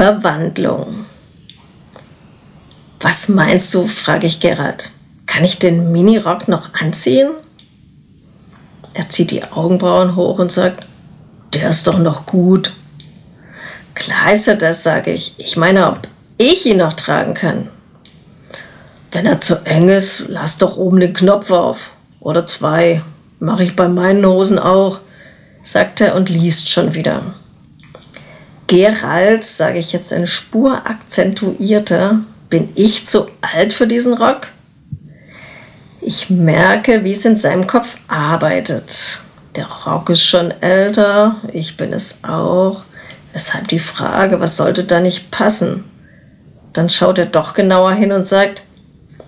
Verwandlung. Was meinst du, frage ich Gerald. Kann ich den Minirock noch anziehen? Er zieht die Augenbrauen hoch und sagt, der ist doch noch gut. Klar ist er das, sage ich. Ich meine, ob ich ihn noch tragen kann. Wenn er zu eng ist, lass doch oben den Knopf auf. Oder zwei. Mache ich bei meinen Hosen auch, sagt er und liest schon wieder. Gerald, sage ich jetzt eine Spur akzentuierter, bin ich zu alt für diesen Rock? Ich merke, wie es in seinem Kopf arbeitet. Der Rock ist schon älter, ich bin es auch. Weshalb die Frage, was sollte da nicht passen? Dann schaut er doch genauer hin und sagt,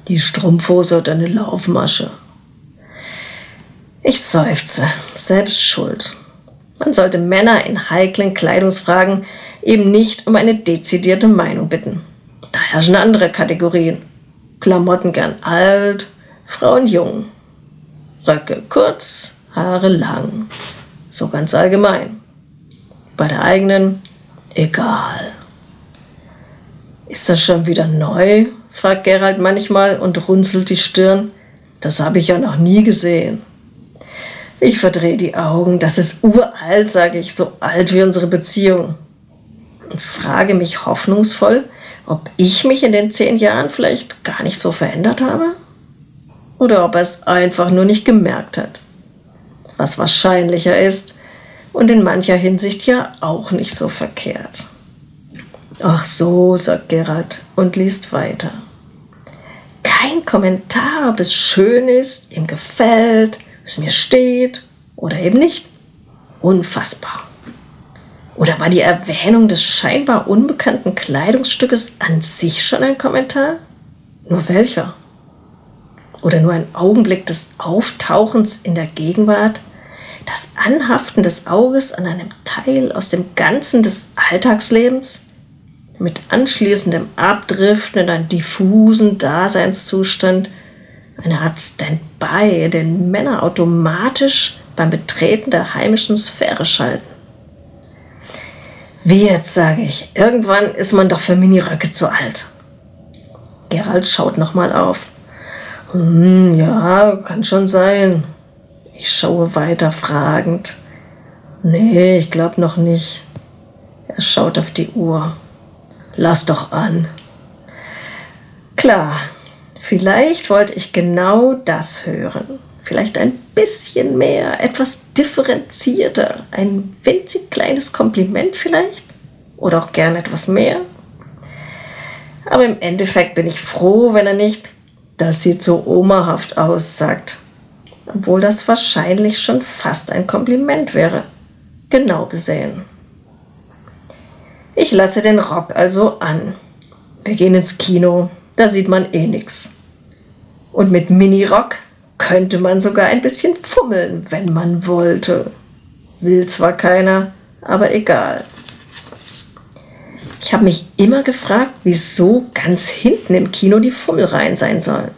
die Strumpfhose oder eine Laufmasche. Ich seufze, selbst schuld. Man sollte Männer in heiklen Kleidungsfragen eben nicht um eine dezidierte Meinung bitten. Da herrschen andere Kategorien. Klamotten gern alt, Frauen jung. Röcke kurz, Haare lang. So ganz allgemein. Bei der eigenen egal. Ist das schon wieder neu? fragt Gerald manchmal und runzelt die Stirn. Das habe ich ja noch nie gesehen. Ich verdrehe die Augen. Das ist uralt, sage ich, so alt wie unsere Beziehung. Und frage mich hoffnungsvoll, ob ich mich in den zehn Jahren vielleicht gar nicht so verändert habe? Oder ob er es einfach nur nicht gemerkt hat. Was wahrscheinlicher ist und in mancher Hinsicht ja auch nicht so verkehrt. Ach so, sagt Gerald und liest weiter. Kein Kommentar, ob es schön ist, ihm gefällt, es mir steht oder eben nicht. Unfassbar. Oder war die Erwähnung des scheinbar unbekannten Kleidungsstückes an sich schon ein Kommentar? Nur welcher? Oder nur ein Augenblick des Auftauchens in der Gegenwart? Das Anhaften des Auges an einem Teil aus dem Ganzen des Alltagslebens? Mit anschließendem Abdriften in einen diffusen Daseinszustand, eine Art Standby, den Männer automatisch beim Betreten der heimischen Sphäre schalten. Wie jetzt, sage ich, irgendwann ist man doch für Miniröcke zu alt. Gerald schaut nochmal auf. Hm, ja, kann schon sein. Ich schaue weiter fragend. Nee, ich glaube noch nicht. Er schaut auf die Uhr. Lass doch an. Klar, vielleicht wollte ich genau das hören. Vielleicht ein bisschen mehr, etwas differenzierter, ein winzig kleines Kompliment vielleicht oder auch gern etwas mehr. Aber im Endeffekt bin ich froh, wenn er nicht, das sieht so omahaft aus, sagt. Obwohl das wahrscheinlich schon fast ein Kompliment wäre. Genau gesehen. Ich lasse den Rock also an. Wir gehen ins Kino, da sieht man eh nix. Und mit Mini-Rock könnte man sogar ein bisschen fummeln, wenn man wollte. Will zwar keiner, aber egal. Ich habe mich immer gefragt, wieso ganz hinten im Kino die Fummelreihen sein sollen.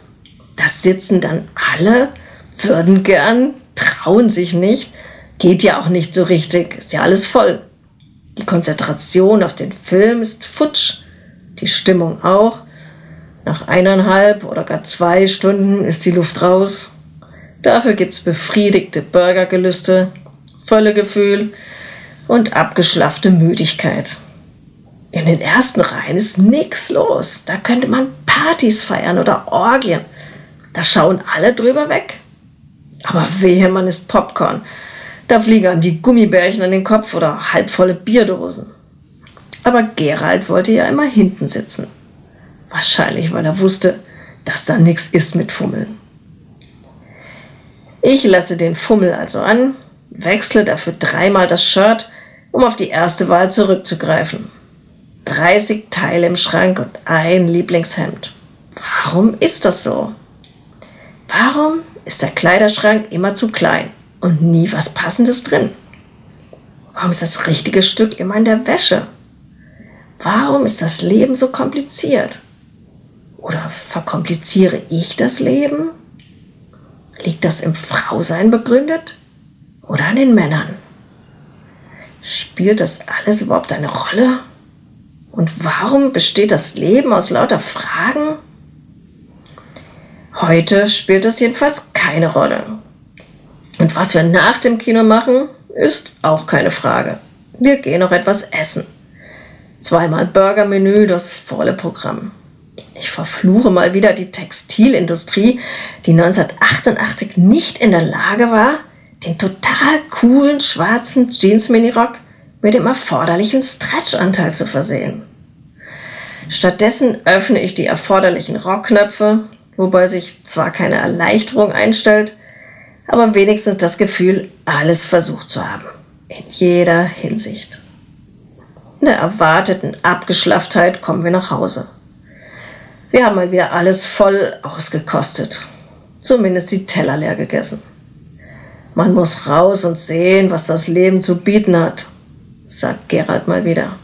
Da sitzen dann alle, würden gern, trauen sich nicht, geht ja auch nicht so richtig, ist ja alles voll. Die Konzentration auf den Film ist futsch, die Stimmung auch. Nach eineinhalb oder gar zwei Stunden ist die Luft raus. Dafür gibt's befriedigte Burgergelüste, Völlegefühl und abgeschlaffte Müdigkeit. In den ersten Reihen ist nichts los. Da könnte man Partys feiern oder Orgien. Da schauen alle drüber weg. Aber wehe, man ist Popcorn. Da fliegen einem die Gummibärchen an den Kopf oder halbvolle Bierdosen. Aber Gerald wollte ja immer hinten sitzen. Wahrscheinlich, weil er wusste, dass da nichts ist mit Fummeln. Ich lasse den Fummel also an, wechsle dafür dreimal das Shirt, um auf die erste Wahl zurückzugreifen. 30 Teile im Schrank und ein Lieblingshemd. Warum ist das so? Warum ist der Kleiderschrank immer zu klein und nie was Passendes drin? Warum ist das richtige Stück immer in der Wäsche? Warum ist das Leben so kompliziert? Verkompliziere ich das Leben? Liegt das im Frausein begründet oder an den Männern? Spielt das alles überhaupt eine Rolle? Und warum besteht das Leben aus lauter Fragen? Heute spielt das jedenfalls keine Rolle. Und was wir nach dem Kino machen, ist auch keine Frage. Wir gehen noch etwas essen. Zweimal Burgermenü, das volle Programm. Ich verfluche mal wieder die Textilindustrie, die 1988 nicht in der Lage war, den total coolen schwarzen Jeans-Minirock mit dem erforderlichen Stretchanteil zu versehen. Stattdessen öffne ich die erforderlichen Rockknöpfe, wobei sich zwar keine Erleichterung einstellt, aber wenigstens das Gefühl, alles versucht zu haben. In jeder Hinsicht. In der erwarteten Abgeschlafftheit kommen wir nach Hause. Wir haben mal wieder alles voll ausgekostet. Zumindest die Teller leer gegessen. Man muss raus und sehen, was das Leben zu bieten hat, sagt Gerald mal wieder.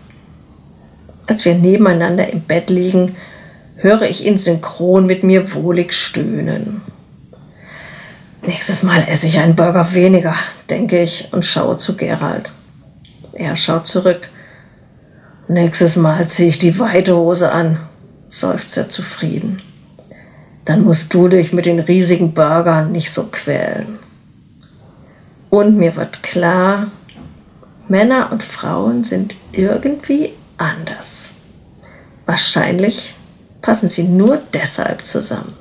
Als wir nebeneinander im Bett liegen, höre ich ihn synchron mit mir wohlig stöhnen. Nächstes Mal esse ich einen Burger weniger, denke ich und schaue zu Gerald. Er schaut zurück. Nächstes Mal ziehe ich die weite Hose an, seufzt er zufrieden. Dann musst du dich mit den riesigen Burgern nicht so quälen. Und mir wird klar, Männer und Frauen sind irgendwie anders. Wahrscheinlich passen sie nur deshalb zusammen.